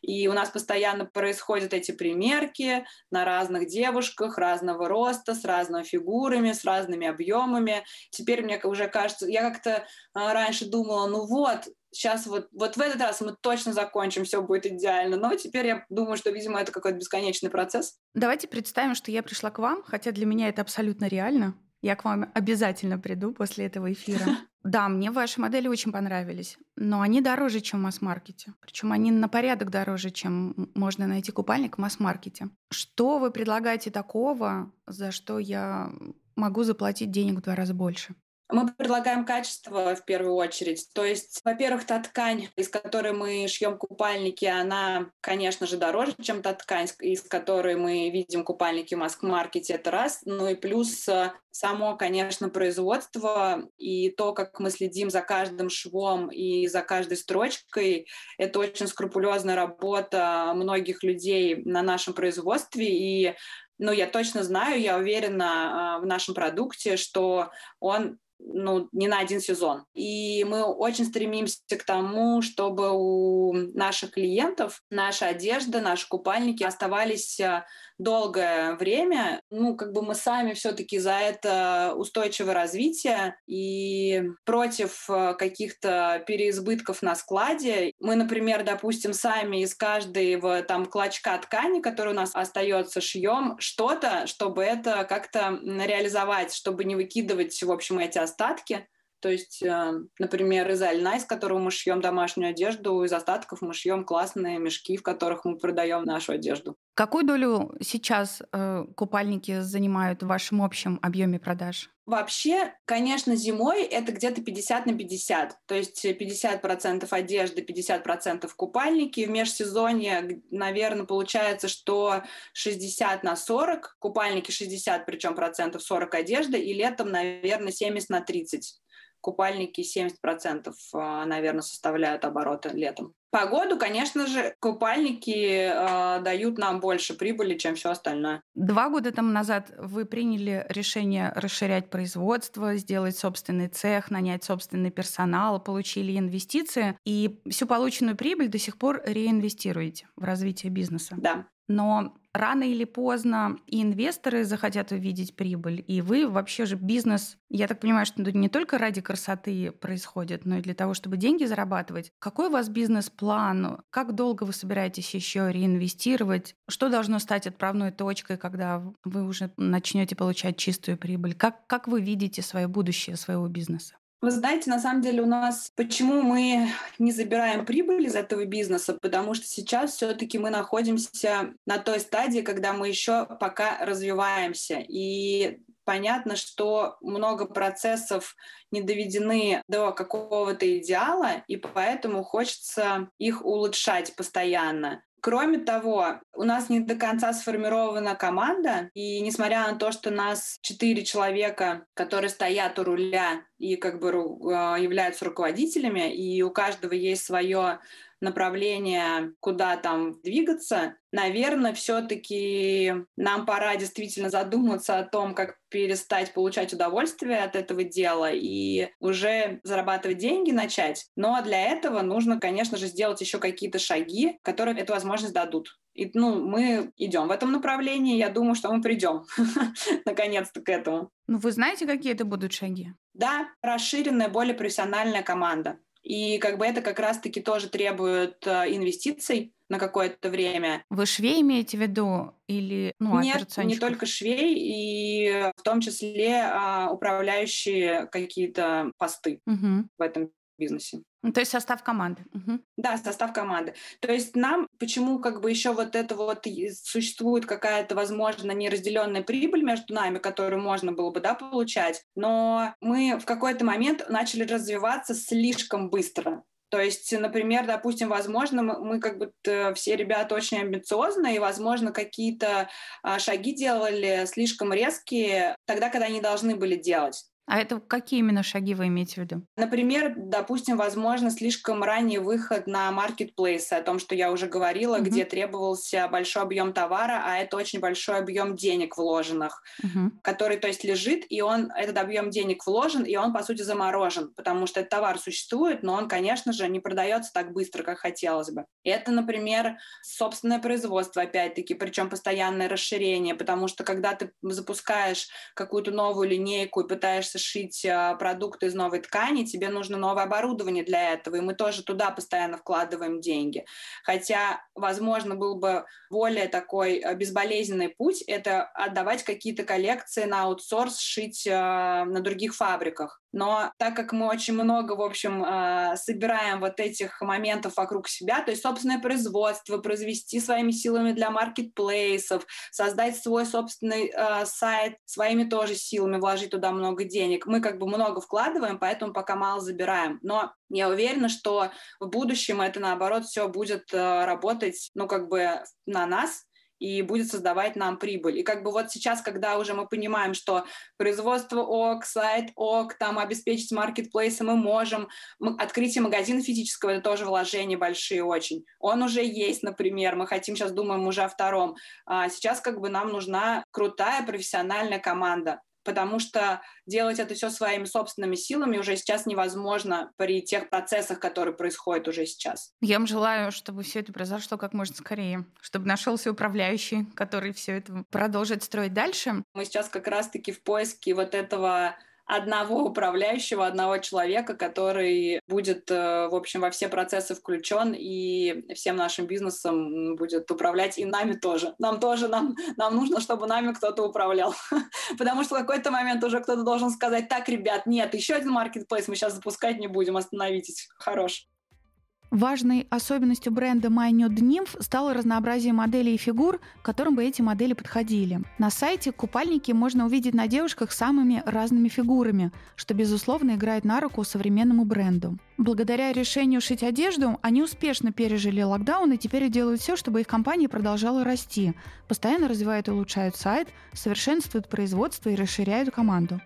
И у нас постоянно происходят эти примерки на разных девушках разного роста, с разными фигурами, с разными объемами. Теперь мне уже кажется, я как-то а, раньше думала, ну вот, сейчас вот, вот в этот раз мы точно закончим, все будет идеально. Но теперь я думаю, что, видимо, это какой-то бесконечный процесс. Давайте представим, что я пришла к вам, хотя для меня это абсолютно реально. Я к вам обязательно приду после этого эфира. Да, мне ваши модели очень понравились, но они дороже, чем в масс-маркете. Причем они на порядок дороже, чем можно найти купальник в масс-маркете. Что вы предлагаете такого, за что я могу заплатить денег в два раза больше? Мы предлагаем качество в первую очередь. То есть, во-первых, та ткань, из которой мы шьем купальники, она, конечно же, дороже, чем та ткань, из которой мы видим купальники в маск-маркете, это раз. Ну и плюс э, само, конечно, производство и то, как мы следим за каждым швом и за каждой строчкой, это очень скрупулезная работа многих людей на нашем производстве, и ну, я точно знаю, я уверена э, в нашем продукте, что он ну, не на один сезон. И мы очень стремимся к тому, чтобы у наших клиентов наша одежда, наши купальники оставались э, долгое время. Ну, как бы мы сами все-таки за это устойчивое развитие и против э, каких-то переизбытков на складе. Мы, например, допустим, сами из каждого там клочка ткани, который у нас остается, шьем что-то, чтобы это как-то реализовать, чтобы не выкидывать, в общем, эти остатки. То есть, э, например, из альна, из которого мы шьем домашнюю одежду, из остатков мы шьем классные мешки, в которых мы продаем нашу одежду. Какую долю сейчас э, купальники занимают в вашем общем объеме продаж? Вообще, конечно, зимой это где-то 50 на 50. То есть 50% одежды, 50% купальники. В межсезонье, наверное, получается, что 60 на 40. Купальники 60, причем процентов 40 одежды. И летом, наверное, 70 на 30 купальники 70%, а, наверное, составляют обороты летом. Погоду, конечно же, купальники э, дают нам больше прибыли, чем все остальное. Два года тому назад вы приняли решение расширять производство, сделать собственный цех, нанять собственный персонал, получили инвестиции, и всю полученную прибыль до сих пор реинвестируете в развитие бизнеса. Да. Но рано или поздно и инвесторы захотят увидеть прибыль, и вы вообще же бизнес, я так понимаю, что не только ради красоты происходит, но и для того, чтобы деньги зарабатывать. Какой у вас бизнес-план? Как долго вы собираетесь еще реинвестировать? Что должно стать отправной точкой, когда вы уже начнете получать чистую прибыль? Как, как вы видите свое будущее своего бизнеса? Вы знаете, на самом деле у нас, почему мы не забираем прибыль из этого бизнеса, потому что сейчас все-таки мы находимся на той стадии, когда мы еще пока развиваемся. И понятно, что много процессов не доведены до какого-то идеала, и поэтому хочется их улучшать постоянно. Кроме того, у нас не до конца сформирована команда, и несмотря на то, что нас четыре человека, которые стоят у руля и как бы а, являются руководителями, и у каждого есть свое направление, куда там двигаться, наверное, все-таки нам пора действительно задуматься о том, как перестать получать удовольствие от этого дела и уже зарабатывать деньги начать. Но для этого нужно, конечно же, сделать еще какие-то шаги, которые эту возможность дадут. И ну, мы идем в этом направлении. Я думаю, что мы придем наконец-то к этому. Ну, вы знаете, какие это будут шаги? Да, расширенная, более профессиональная команда. И как бы это как раз-таки тоже требует э, инвестиций на какое-то время. Вы швей имеете в виду или ну, Нет, не только швей, и в том числе а, управляющие какие-то посты угу. в этом бизнесе. Ну, то есть состав команды. Угу. Да, состав команды. То есть нам, почему как бы еще вот это вот существует какая-то, возможно, неразделенная прибыль между нами, которую можно было бы, да, получать, но мы в какой-то момент начали развиваться слишком быстро. То есть, например, допустим, возможно, мы, мы как бы все ребята очень амбициозные, и, возможно, какие-то а, шаги делали слишком резкие тогда, когда они должны были делать. А это какие именно шаги вы имеете в виду? Например, допустим, возможно, слишком ранний выход на маркетплейсы, о том, что я уже говорила, mm-hmm. где требовался большой объем товара, а это очень большой объем денег вложенных, mm-hmm. который, то есть, лежит, и он, этот объем денег вложен, и он, по сути, заморожен, потому что этот товар существует, но он, конечно же, не продается так быстро, как хотелось бы. Это, например, собственное производство, опять-таки, причем постоянное расширение, потому что когда ты запускаешь какую-то новую линейку и пытаешься шить а, продукты из новой ткани, тебе нужно новое оборудование для этого, и мы тоже туда постоянно вкладываем деньги. Хотя, возможно, был бы более такой а, безболезненный путь, это отдавать какие-то коллекции на аутсорс, шить а, на других фабриках. Но так как мы очень много, в общем, собираем вот этих моментов вокруг себя, то есть собственное производство, произвести своими силами для маркетплейсов, создать свой собственный сайт своими тоже силами, вложить туда много денег. Мы как бы много вкладываем, поэтому пока мало забираем. Но я уверена, что в будущем это, наоборот, все будет э, работать, ну, как бы на нас, и будет создавать нам прибыль. И как бы вот сейчас, когда уже мы понимаем, что производство ок, сайт ок, там обеспечить маркетплейсы мы можем, открытие магазина физического — это тоже вложения большие очень. Он уже есть, например, мы хотим, сейчас думаем уже о втором. А сейчас как бы нам нужна крутая профессиональная команда, потому что делать это все своими собственными силами уже сейчас невозможно при тех процессах, которые происходят уже сейчас. Я вам желаю, чтобы все это произошло как можно скорее, чтобы нашелся управляющий, который все это продолжит строить дальше. Мы сейчас как раз-таки в поиске вот этого одного управляющего, одного человека, который будет, э, в общем, во все процессы включен и всем нашим бизнесом будет управлять и нами тоже. Нам тоже, нам, нам нужно, чтобы нами кто-то управлял. Потому что в какой-то момент уже кто-то должен сказать, так, ребят, нет, еще один маркетплейс мы сейчас запускать не будем, остановитесь. Хорош. Важной особенностью бренда MyNude Nymph стало разнообразие моделей и фигур, которым бы эти модели подходили. На сайте купальники можно увидеть на девушках самыми разными фигурами, что, безусловно, играет на руку современному бренду. Благодаря решению шить одежду, они успешно пережили локдаун и теперь делают все, чтобы их компания продолжала расти, постоянно развивают и улучшают сайт, совершенствуют производство и расширяют команду.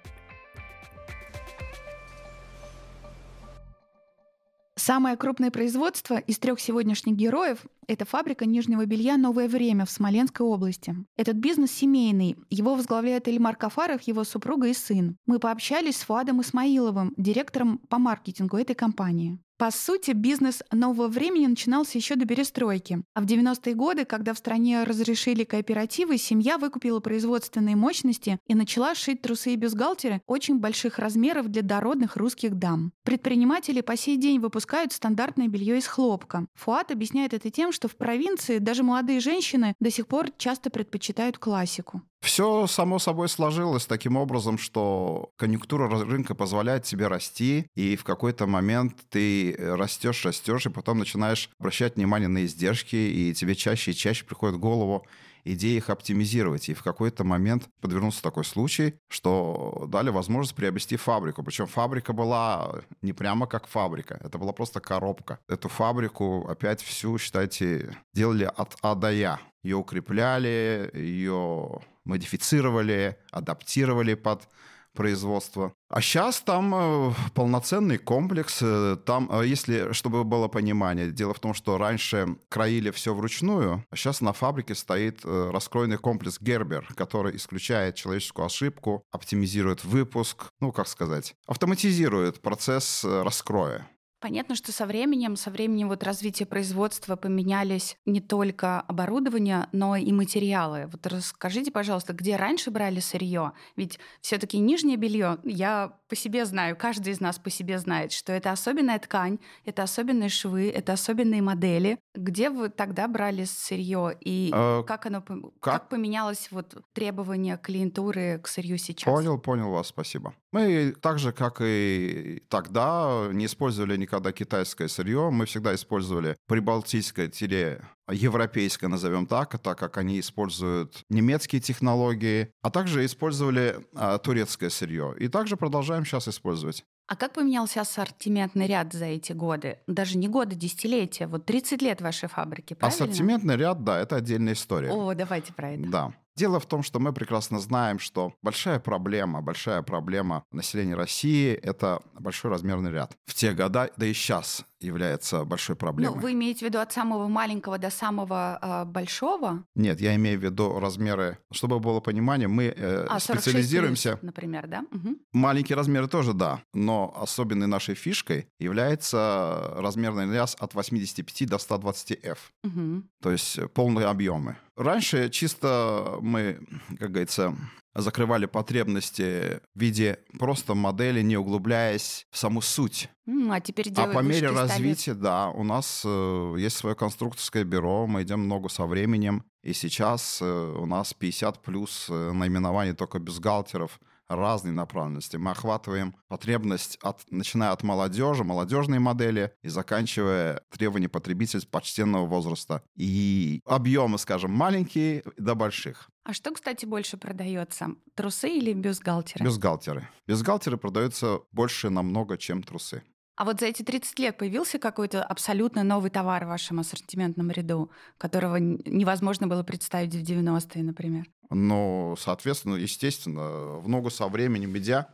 Самое крупное производство из трех сегодняшних героев – это фабрика нижнего белья «Новое время» в Смоленской области. Этот бизнес семейный. Его возглавляет Эльмар Кафаров, его супруга и сын. Мы пообщались с Фуадом Исмаиловым, директором по маркетингу этой компании. По сути, бизнес нового времени начинался еще до перестройки. А в 90-е годы, когда в стране разрешили кооперативы, семья выкупила производственные мощности и начала шить трусы и бюстгальтеры очень больших размеров для дородных русских дам. Предприниматели по сей день выпускают стандартное белье из хлопка. Фуат объясняет это тем, что в провинции даже молодые женщины до сих пор часто предпочитают классику. Все само собой сложилось таким образом, что конъюнктура рынка позволяет тебе расти, и в какой-то момент ты растешь, растешь, и потом начинаешь обращать внимание на издержки, и тебе чаще и чаще приходит в голову идея их оптимизировать. И в какой-то момент подвернулся такой случай, что дали возможность приобрести фабрику. Причем фабрика была не прямо как фабрика, это была просто коробка. Эту фабрику опять всю, считайте, делали от А до Я. Ее укрепляли, ее модифицировали, адаптировали под производства. А сейчас там э, полноценный комплекс. Э, там, э, если, чтобы было понимание, дело в том, что раньше краили все вручную, а сейчас на фабрике стоит раскроенный комплекс Гербер, который исключает человеческую ошибку, оптимизирует выпуск, ну, как сказать, автоматизирует процесс раскроя. Понятно, что со временем, со временем вот развития производства поменялись не только оборудование, но и материалы. Вот расскажите, пожалуйста, где раньше брали сырье? Ведь все-таки нижнее белье, я по себе знаю, каждый из нас по себе знает, что это особенная ткань, это особенные швы, это особенные модели. Где вы тогда брали сырье и э, как оно как? как поменялось вот требование клиентуры к сырью сейчас? Понял, понял вас, спасибо. Мы так же, как и тогда, не использовали никогда китайское сырье. Мы всегда использовали прибалтийское-европейское, назовем так, так как они используют немецкие технологии, а также использовали а, турецкое сырье. И также продолжаем сейчас использовать. А как поменялся ассортиментный ряд за эти годы? Даже не годы, десятилетия. Вот 30 лет вашей фабрики, правильно? Ассортиментный ряд, да, это отдельная история. О, давайте про это. Да. Дело в том, что мы прекрасно знаем, что большая проблема, большая проблема населения России — это большой размерный ряд. В те года, да и сейчас, является большой проблемой. Ну, вы имеете в виду от самого маленького до самого э, большого? Нет, я имею в виду размеры. Чтобы было понимание, мы э, а, специализируемся... Плюс, например, да? Угу. Маленькие размеры тоже, да. Но особенной нашей фишкой является размерный вес от 85 до 120 F. Угу. То есть полные объемы. Раньше чисто мы, как говорится, закрывали потребности в виде просто модели, не углубляясь в саму суть. А теперь А по мере развития, да, у нас э, есть свое конструкторское бюро, мы идем много со временем, и сейчас э, у нас 50 плюс э, наименований только бюстгальтеров – разной направленности. Мы охватываем потребность, от, начиная от молодежи, молодежные модели, и заканчивая требования потребителей почтенного возраста. И объемы, скажем, маленькие до больших. А что, кстати, больше продается? Трусы или бюстгальтеры? Бюстгальтеры. Бюстгальтеры продаются больше намного, чем трусы. А вот за эти 30 лет появился какой-то абсолютно новый товар в вашем ассортиментном ряду, которого невозможно было представить в 90-е, например? Ну, соответственно, естественно, в ногу со временем идя,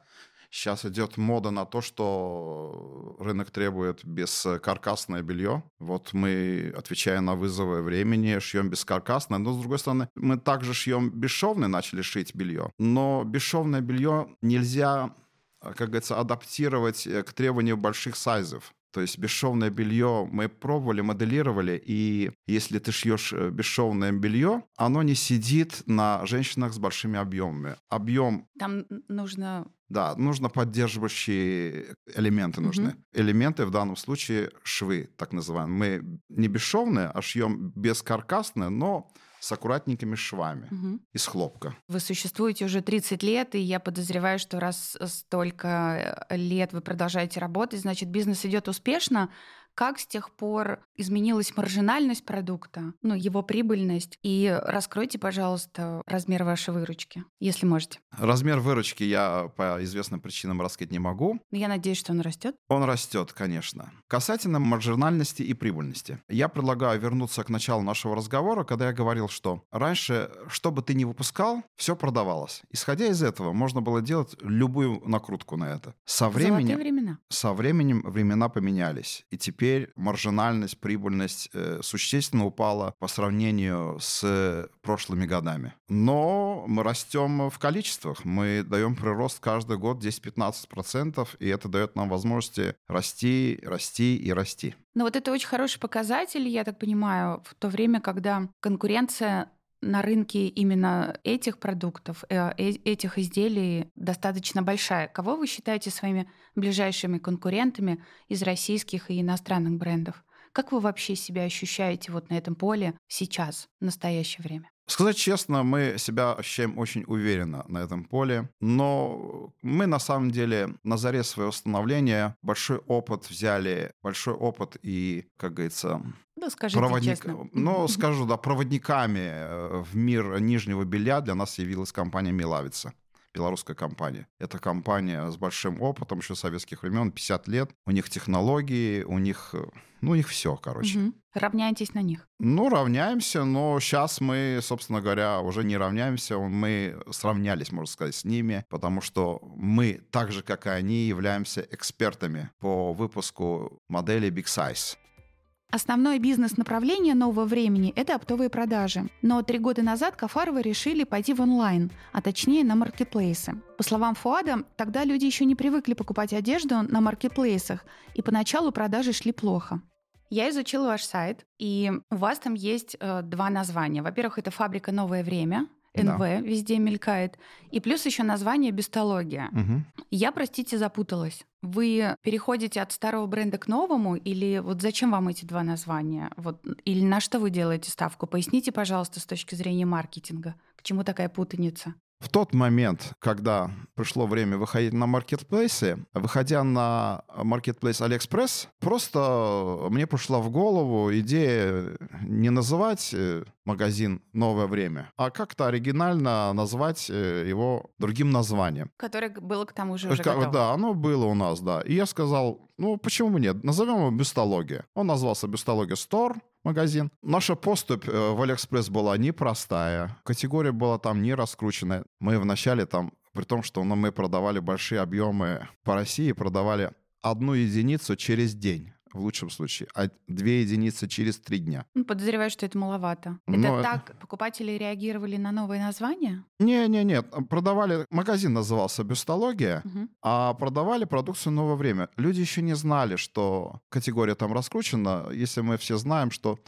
Сейчас идет мода на то, что рынок требует бескаркасное белье. Вот мы, отвечая на вызовы времени, шьем бескаркасное. Но, с другой стороны, мы также шьем бесшовное, начали шить белье. Но бесшовное белье нельзя как говорится, адаптировать э, к требованию больших сайзов. То есть бесшовное белье мы пробовали, моделировали, и если ты шьешь э, бесшовное белье, оно не сидит на женщинах с большими объемами. Объем... Там нужно... Да, нужно поддерживающие элементы нужны. Угу. Элементы в данном случае швы, так называемые. Мы не бесшовные, а шьем бескаркасные, но с аккуратненькими швами угу. из хлопка. Вы существуете уже 30 лет, и я подозреваю, что раз столько э, лет вы продолжаете работать, значит, бизнес идет успешно. Как с тех пор изменилась маржинальность продукта, ну, его прибыльность? И раскройте, пожалуйста, размер вашей выручки, если можете. Размер выручки я по известным причинам раскрыть не могу. Но я надеюсь, что он растет. Он растет, конечно. Касательно маржинальности и прибыльности. Я предлагаю вернуться к началу нашего разговора, когда я говорил, что раньше, что бы ты ни выпускал, все продавалось. Исходя из этого, можно было делать любую накрутку на это. Со временем, времена. Со временем времена поменялись. И теперь теперь маржинальность, прибыльность э, существенно упала по сравнению с прошлыми годами. Но мы растем в количествах. Мы даем прирост каждый год 10-15%, и это дает нам возможности расти, расти и расти. Но вот это очень хороший показатель, я так понимаю, в то время, когда конкуренция на рынке именно этих продуктов, э, э, этих изделий достаточно большая. Кого вы считаете своими ближайшими конкурентами из российских и иностранных брендов? Как вы вообще себя ощущаете вот на этом поле сейчас, в настоящее время? Сказать честно, мы себя ощущаем очень уверенно на этом поле, но мы на самом деле на заре своего становления большой опыт взяли, большой опыт и, как говорится, да, скажите проводник... честно. Ну, скажу, да, проводниками э, в мир нижнего белья для нас явилась компания «Милавица» белорусская компания. Это компания с большим опытом еще советских времен, 50 лет. У них технологии, у них, э, ну, у них все, короче. Угу. Равняетесь на них? Ну, равняемся, но сейчас мы, собственно говоря, уже не равняемся, мы сравнялись, можно сказать, с ними, потому что мы, так же, как и они, являемся экспертами по выпуску модели Big Size. Основное бизнес-направление нового времени – это оптовые продажи. Но три года назад Кафаровы решили пойти в онлайн, а точнее на маркетплейсы. По словам Фуада, тогда люди еще не привыкли покупать одежду на маркетплейсах, и поначалу продажи шли плохо. Я изучила ваш сайт, и у вас там есть э, два названия. Во-первых, это фабрика «Новое время», НВ да. везде мелькает. И плюс еще название «Бестология». Угу. Я, простите, запуталась. Вы переходите от старого бренда к новому, или вот зачем вам эти два названия? Вот, или на что вы делаете ставку? Поясните, пожалуйста, с точки зрения маркетинга. К чему такая путаница? В тот момент, когда пришло время выходить на маркетплейсы, выходя на маркетплейс AliExpress, просто мне пришла в голову идея не называть э, магазин «Новое время», а как-то оригинально назвать э, его другим названием. Которое было к тому же уже как, готово. Да, оно было у нас, да. И я сказал, ну почему нет, назовем его «Бюстология». Он назвался «Бюстология Store», магазин. Наша поступь э, в Алиэкспресс была непростая. Категория была там не раскрученная. Мы вначале там, при том, что ну, мы продавали большие объемы по России, продавали одну единицу через день в лучшем случае, а две единицы через три дня. Ну, подозреваю, что это маловато. Это Но... так покупатели реагировали на новые названия? Не-не-нет, продавали, магазин назывался «Бюстология», угу. а продавали продукцию «Новое время». Люди еще не знали, что категория там раскручена, если мы все знаем, что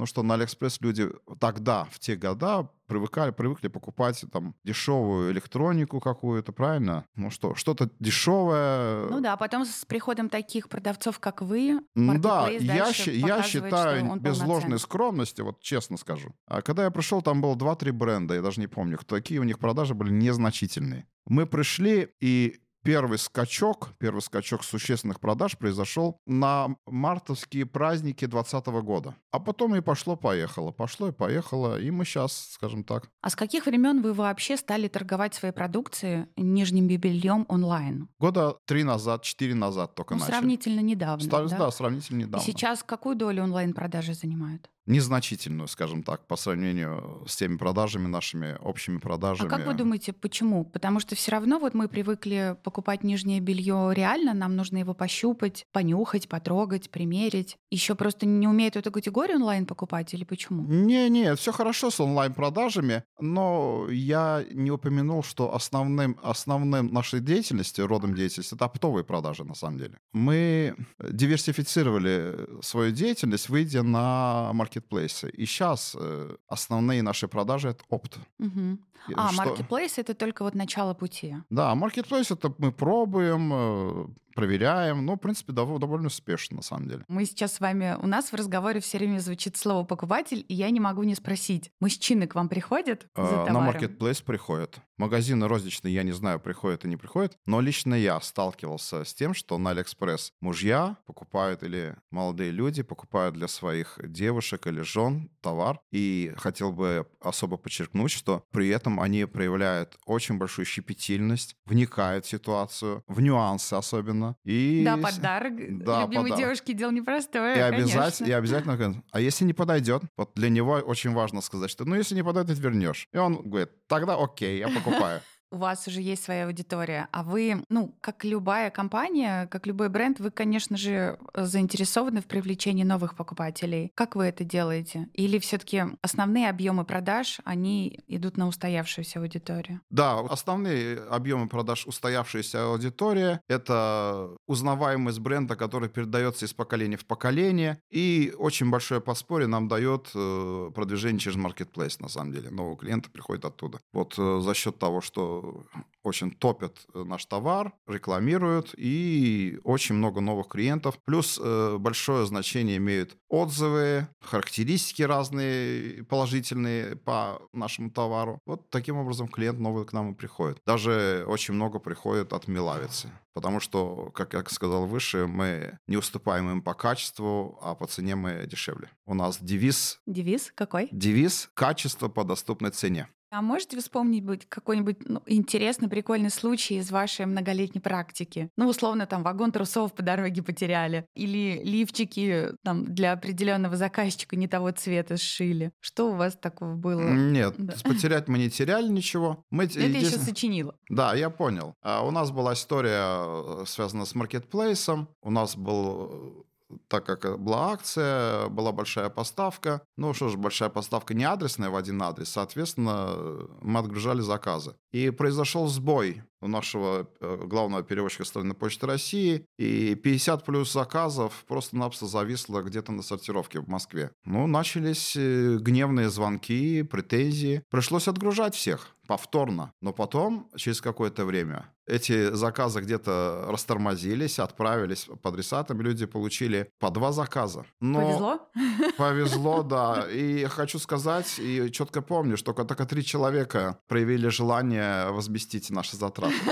ну что на Алиэкспресс люди тогда, в те года, привыкали, привыкли покупать там дешевую электронику какую-то, правильно? Ну что, что-то дешевое. Ну да, потом с приходом таких продавцов, как вы, да, я, я считаю, без ложной скромности, вот честно скажу. А когда я пришел, там было 2-3 бренда, я даже не помню, какие у них продажи были незначительные. Мы пришли, и первый скачок, первый скачок существенных продаж произошел на мартовские праздники 2020 года. А потом и пошло-поехало, пошло и поехало, и мы сейчас, скажем так. А с каких времен вы вообще стали торговать своей продукцией нижним бельем онлайн? Года три назад, четыре назад только ну, начали. Сравнительно недавно, Стар, да? Да, сравнительно недавно. И сейчас какую долю онлайн-продажи занимают? Незначительную, скажем так, по сравнению с теми продажами нашими, общими продажами. А как вы думаете, почему? Потому что все равно вот мы привыкли покупать нижнее белье реально, нам нужно его пощупать, понюхать, потрогать, примерить. Еще просто не умеют эту категорию онлайн покупать или почему? Не, не, все хорошо с онлайн-продажами, но я не упомянул, что основным, основным нашей деятельности, родом деятельности, это оптовые продажи на самом деле. Мы диверсифицировали свою деятельность, выйдя на маркет маркетплейсы. И сейчас э, основные наши продажи — это опт. Угу. А, маркетплейс — это только вот начало пути. Да, маркетплейс — это мы пробуем, э, проверяем. Ну, в принципе, довольно успешно, на самом деле. Мы сейчас с вами... У нас в разговоре все время звучит слово «покупатель», и я не могу не спросить. Мужчины к вам приходят за товаром? На маркетплейс приходят. Магазины розничные, я не знаю, приходят и не приходят, но лично я сталкивался с тем, что на Алиэкспресс мужья покупают или молодые люди покупают для своих девушек или жен товар. И хотел бы особо подчеркнуть, что при этом они проявляют очень большую щепетильность, вникают в ситуацию, в нюансы особенно, и... Да, подарок да, любимой подарок. девушке дело непростое, и обязательно, и обязательно, а если не подойдет, вот для него очень важно сказать, что ну если не подойдет, вернешь. И он говорит, тогда окей, я покупаю. У вас уже есть своя аудитория, а вы, ну, как любая компания, как любой бренд, вы, конечно же, заинтересованы в привлечении новых покупателей. Как вы это делаете? Или все таки основные объемы продаж, они идут на устоявшуюся аудиторию? Да, основные объемы продаж устоявшаяся аудитория — это узнаваемость бренда, который передается из поколения в поколение, и очень большое подспорье нам дает э, продвижение через маркетплейс, на самом деле. Новые клиенты приходят оттуда. Вот э, за счет того, что очень топят э, наш товар, рекламируют, и очень много новых клиентов. Плюс э, большое значение имеют отзывы, характеристики разные положительные по нашему товару. Вот таким образом клиент новый к нам и приходит. Даже очень много приходит от Милавицы. Потому что, как я сказал выше, мы не уступаем им по качеству, а по цене мы дешевле. У нас девиз... Девиз какой? Девиз «Качество по доступной цене». А можете вспомнить какой-нибудь ну, интересный, прикольный случай из вашей многолетней практики? Ну, условно, там, вагон трусов по дороге потеряли. Или лифчики там, для определенного заказчика не того цвета сшили. Что у вас такого было? Нет, да. потерять мы не теряли ничего. Мы Это еще сочинила. Да, я понял. А у нас была история, э, связанная с маркетплейсом. У нас был так как была акция, была большая поставка. Ну что ж, большая поставка не адресная в один адрес, соответственно, мы отгружали заказы. И произошел сбой у нашего э, главного перевозчика страны Почты России, и 50 плюс заказов просто-напросто зависло где-то на сортировке в Москве. Ну, начались э, гневные звонки, претензии. Пришлось отгружать всех повторно. Но потом, через какое-то время, эти заказы где-то растормозились, отправились по адресатам, люди получили по два заказа. Но повезло? Повезло, да. И хочу сказать, и четко помню, что только три человека проявили желание возместить наши затраты.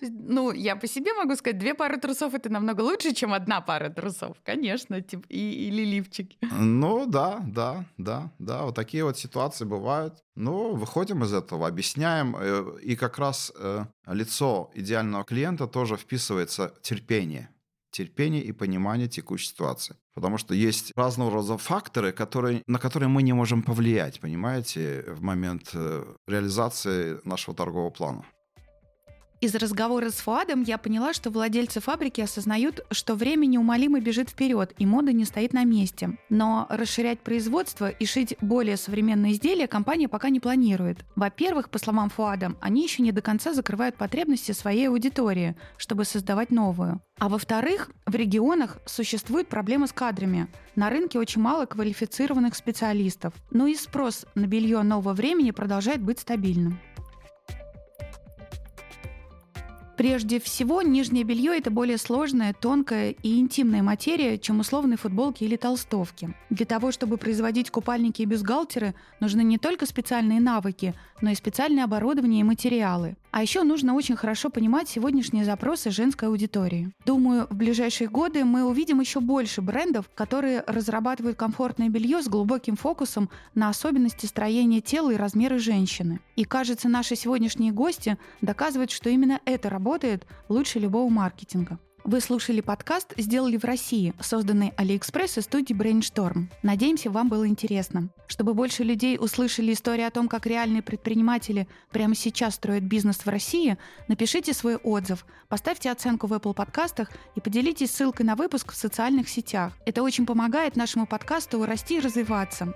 Ну, я по себе могу сказать, две пары трусов это намного лучше, чем одна пара трусов, конечно, типа, и, или лифчики. Ну, да, да, да, да, вот такие вот ситуации бывают. Ну, выходим из этого, объясняем, э, и как раз э, лицо идеального клиента тоже вписывается терпение терпение и понимание текущей ситуации. Потому что есть разного рода факторы, которые, на которые мы не можем повлиять, понимаете, в момент э, реализации нашего торгового плана. Из разговора с Фуадом я поняла, что владельцы фабрики осознают, что время неумолимо бежит вперед, и мода не стоит на месте. Но расширять производство и шить более современные изделия компания пока не планирует. Во-первых, по словам Фуада, они еще не до конца закрывают потребности своей аудитории, чтобы создавать новую. А во-вторых, в регионах существует проблема с кадрами. На рынке очень мало квалифицированных специалистов. Но и спрос на белье нового времени продолжает быть стабильным. Прежде всего, нижнее белье – это более сложная, тонкая и интимная материя, чем условные футболки или толстовки. Для того, чтобы производить купальники и бюстгальтеры, нужны не только специальные навыки, но и специальное оборудование и материалы. А еще нужно очень хорошо понимать сегодняшние запросы женской аудитории. Думаю, в ближайшие годы мы увидим еще больше брендов, которые разрабатывают комфортное белье с глубоким фокусом на особенности строения тела и размеры женщины. И кажется, наши сегодняшние гости доказывают, что именно это работает лучше любого маркетинга. Вы слушали подкаст «Сделали в России», созданный AliExpress и студией Brainstorm. Надеемся, вам было интересно. Чтобы больше людей услышали историю о том, как реальные предприниматели прямо сейчас строят бизнес в России, напишите свой отзыв, поставьте оценку в Apple подкастах и поделитесь ссылкой на выпуск в социальных сетях. Это очень помогает нашему подкасту расти и развиваться.